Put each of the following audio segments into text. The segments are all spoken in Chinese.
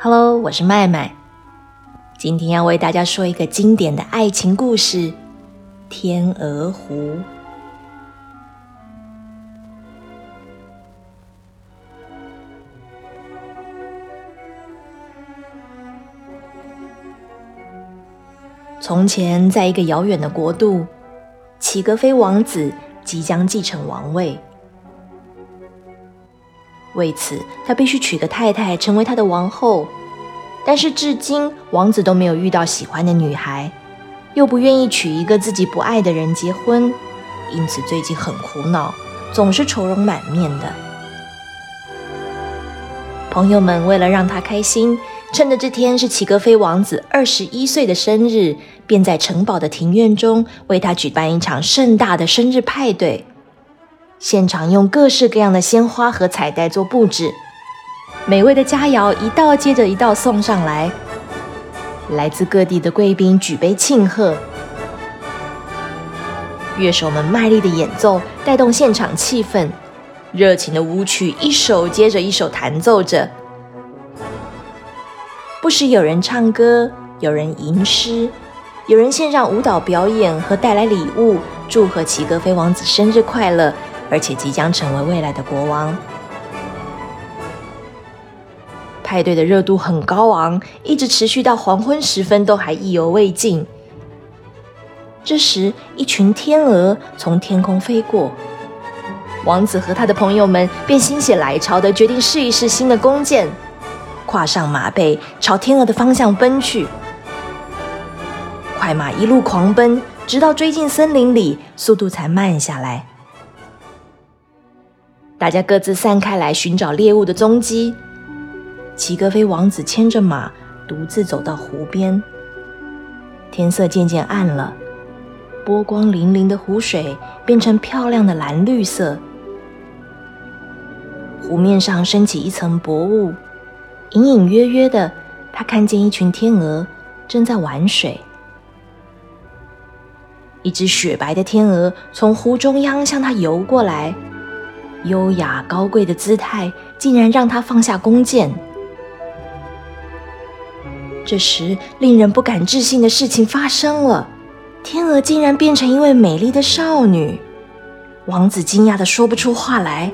Hello，我是麦麦。今天要为大家说一个经典的爱情故事《天鹅湖》。从前，在一个遥远的国度，齐格飞王子即将继承王位。为此，他必须娶个太太，成为他的王后。但是至今，王子都没有遇到喜欢的女孩，又不愿意娶一个自己不爱的人结婚，因此最近很苦恼，总是愁容满面的。朋友们为了让他开心，趁着这天是齐格飞王子二十一岁的生日，便在城堡的庭院中为他举办一场盛大的生日派对。现场用各式各样的鲜花和彩带做布置，美味的佳肴一道接着一道送上来。来自各地的贵宾举杯庆贺，乐手们卖力的演奏，带动现场气氛。热情的舞曲一首接着一首弹奏着，不时有人唱歌，有人吟诗，有人献上舞蹈表演和带来礼物，祝贺齐格飞王子生日快乐。而且即将成为未来的国王。派对的热度很高昂，一直持续到黄昏时分，都还意犹未尽。这时，一群天鹅从天空飞过，王子和他的朋友们便心血来潮的决定试一试新的弓箭，跨上马背，朝天鹅的方向奔去。快马一路狂奔，直到追进森林里，速度才慢下来。大家各自散开来寻找猎物的踪迹。齐格飞王子牵着马，独自走到湖边。天色渐渐暗了，波光粼粼的湖水变成漂亮的蓝绿色。湖面上升起一层薄雾，隐隐约约的，他看见一群天鹅正在玩水。一只雪白的天鹅从湖中央向他游过来。优雅高贵的姿态，竟然让他放下弓箭。这时，令人不敢置信的事情发生了：天鹅竟然变成一位美丽的少女。王子惊讶的说不出话来。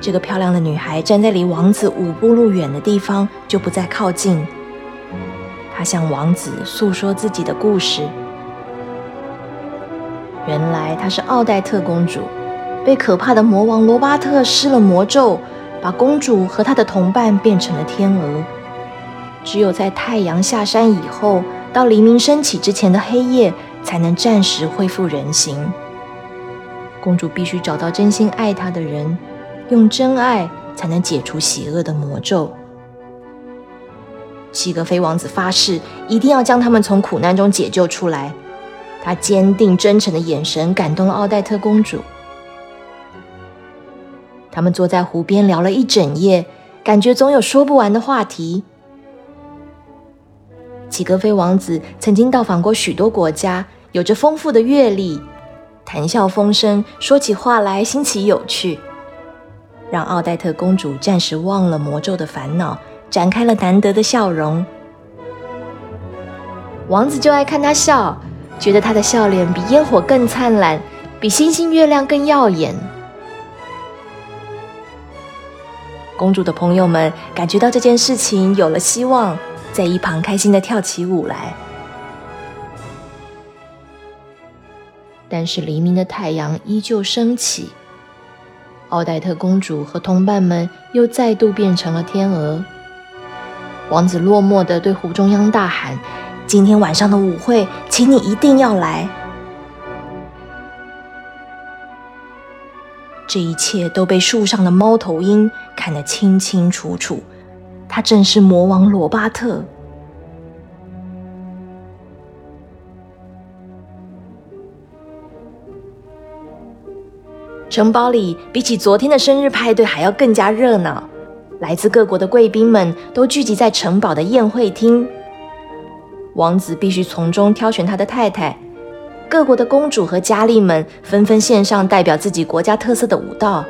这个漂亮的女孩站在离王子五步路远的地方，就不再靠近。她向王子诉说自己的故事。原来她是奥黛特公主。被可怕的魔王罗巴特施了魔咒，把公主和她的同伴变成了天鹅。只有在太阳下山以后，到黎明升起之前的黑夜，才能暂时恢复人形。公主必须找到真心爱她的人，用真爱才能解除邪恶的魔咒。七格飞王子发誓，一定要将他们从苦难中解救出来。他坚定真诚的眼神感动了奥黛特公主。他们坐在湖边聊了一整夜，感觉总有说不完的话题。齐格飞王子曾经到访过许多国家，有着丰富的阅历，谈笑风生，说起话来新奇有趣，让奥黛特公主暂时忘了魔咒的烦恼，展开了难得的笑容。王子就爱看他笑，觉得他的笑脸比烟火更灿烂，比星星月亮更耀眼。公主的朋友们感觉到这件事情有了希望，在一旁开心的跳起舞来。但是黎明的太阳依旧升起，奥黛特公主和同伴们又再度变成了天鹅。王子落寞的对湖中央大喊：“今天晚上的舞会，请你一定要来。”这一切都被树上的猫头鹰看得清清楚楚，他正是魔王罗巴特。城堡里比起昨天的生日派对还要更加热闹，来自各国的贵宾们都聚集在城堡的宴会厅。王子必须从中挑选他的太太。各国的公主和佳丽们纷纷献上代表自己国家特色的舞蹈，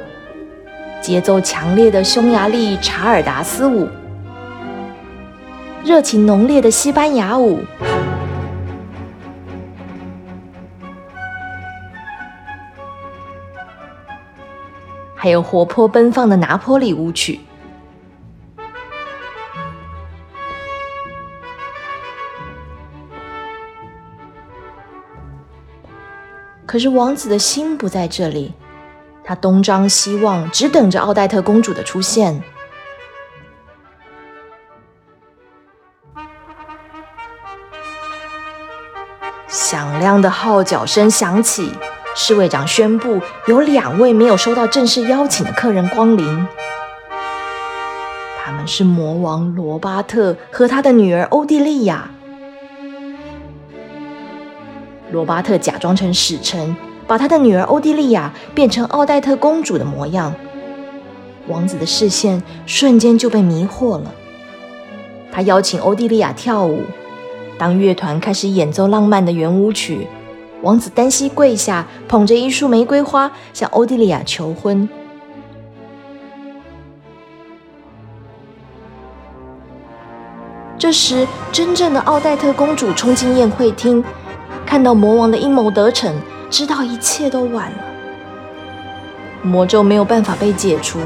节奏强烈的匈牙利查尔达斯舞，热情浓烈的西班牙舞，还有活泼奔放的拿坡里舞曲。可是王子的心不在这里，他东张西望，只等着奥黛特公主的出现。响亮的号角声响起，侍卫长宣布有两位没有收到正式邀请的客人光临，他们是魔王罗巴特和他的女儿欧蒂利亚。罗巴特假装成使臣，把他的女儿欧蒂利亚变成奥黛特公主的模样。王子的视线瞬间就被迷惑了。他邀请欧蒂利亚跳舞。当乐团开始演奏浪漫的圆舞曲，王子单膝跪下，捧着一束玫瑰花向欧蒂利亚求婚。这时，真正的奥黛特公主冲进宴会厅。看到魔王的阴谋得逞，知道一切都晚了。魔咒没有办法被解除，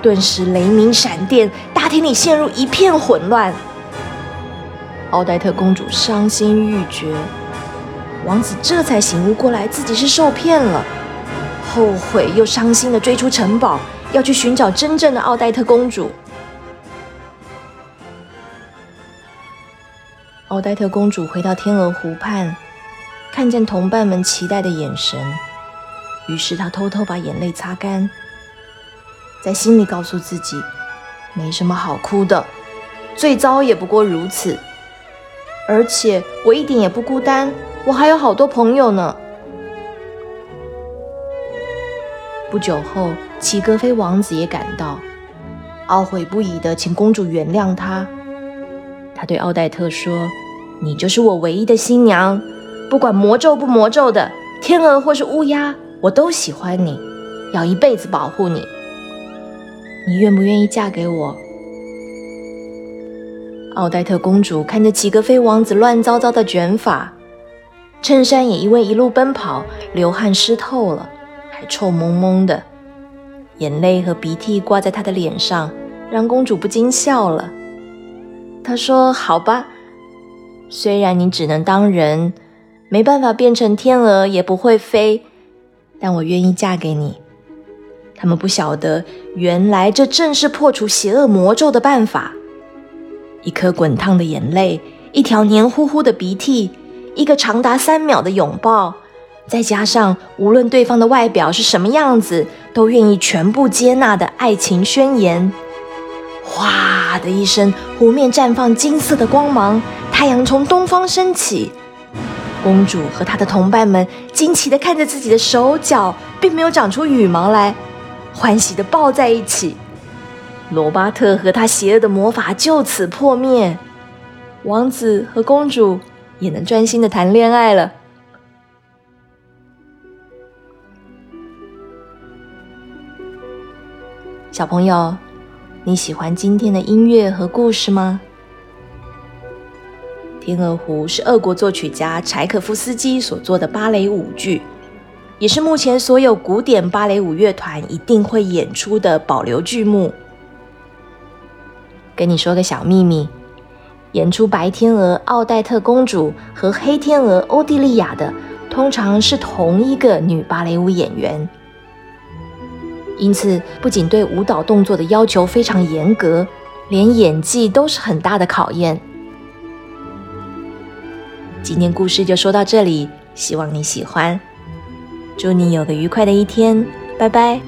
顿时雷鸣闪电，大厅里陷入一片混乱。奥黛特公主伤心欲绝，王子这才醒悟过来，自己是受骗了，后悔又伤心的追出城堡，要去寻找真正的奥黛特公主。奥黛特公主回到天鹅湖畔。看见同伴们期待的眼神，于是他偷偷把眼泪擦干，在心里告诉自己：没什么好哭的，最糟也不过如此。而且我一点也不孤单，我还有好多朋友呢。不久后，齐格飞王子也赶到，懊悔不已的请公主原谅他。他对奥黛特说：“你就是我唯一的新娘。”不管魔咒不魔咒的天鹅或是乌鸦，我都喜欢你，要一辈子保护你。你愿不愿意嫁给我？奥黛特公主看着齐格飞王子乱糟糟的卷发，衬衫也因为一路奔跑流汗湿透了，还臭蒙蒙的，眼泪和鼻涕挂在她的脸上，让公主不禁笑了。她说：“好吧，虽然你只能当人。”没办法变成天鹅，也不会飞，但我愿意嫁给你。他们不晓得，原来这正是破除邪恶魔咒的办法。一颗滚烫的眼泪，一条黏糊糊的鼻涕，一个长达三秒的拥抱，再加上无论对方的外表是什么样子，都愿意全部接纳的爱情宣言。哗的一声，湖面绽放金色的光芒，太阳从东方升起。公主和她的同伴们惊奇地看着自己的手脚，并没有长出羽毛来，欢喜地抱在一起。罗巴特和他邪恶的魔法就此破灭，王子和公主也能专心的谈恋爱了。小朋友，你喜欢今天的音乐和故事吗？《天鹅湖》是俄国作曲家柴可夫斯基所做的芭蕾舞剧，也是目前所有古典芭蕾舞乐团一定会演出的保留剧目。跟你说个小秘密，演出白天鹅奥黛特公主和黑天鹅欧蒂利亚的，通常是同一个女芭蕾舞演员，因此不仅对舞蹈动作的要求非常严格，连演技都是很大的考验。今天故事就说到这里，希望你喜欢。祝你有个愉快的一天，拜拜。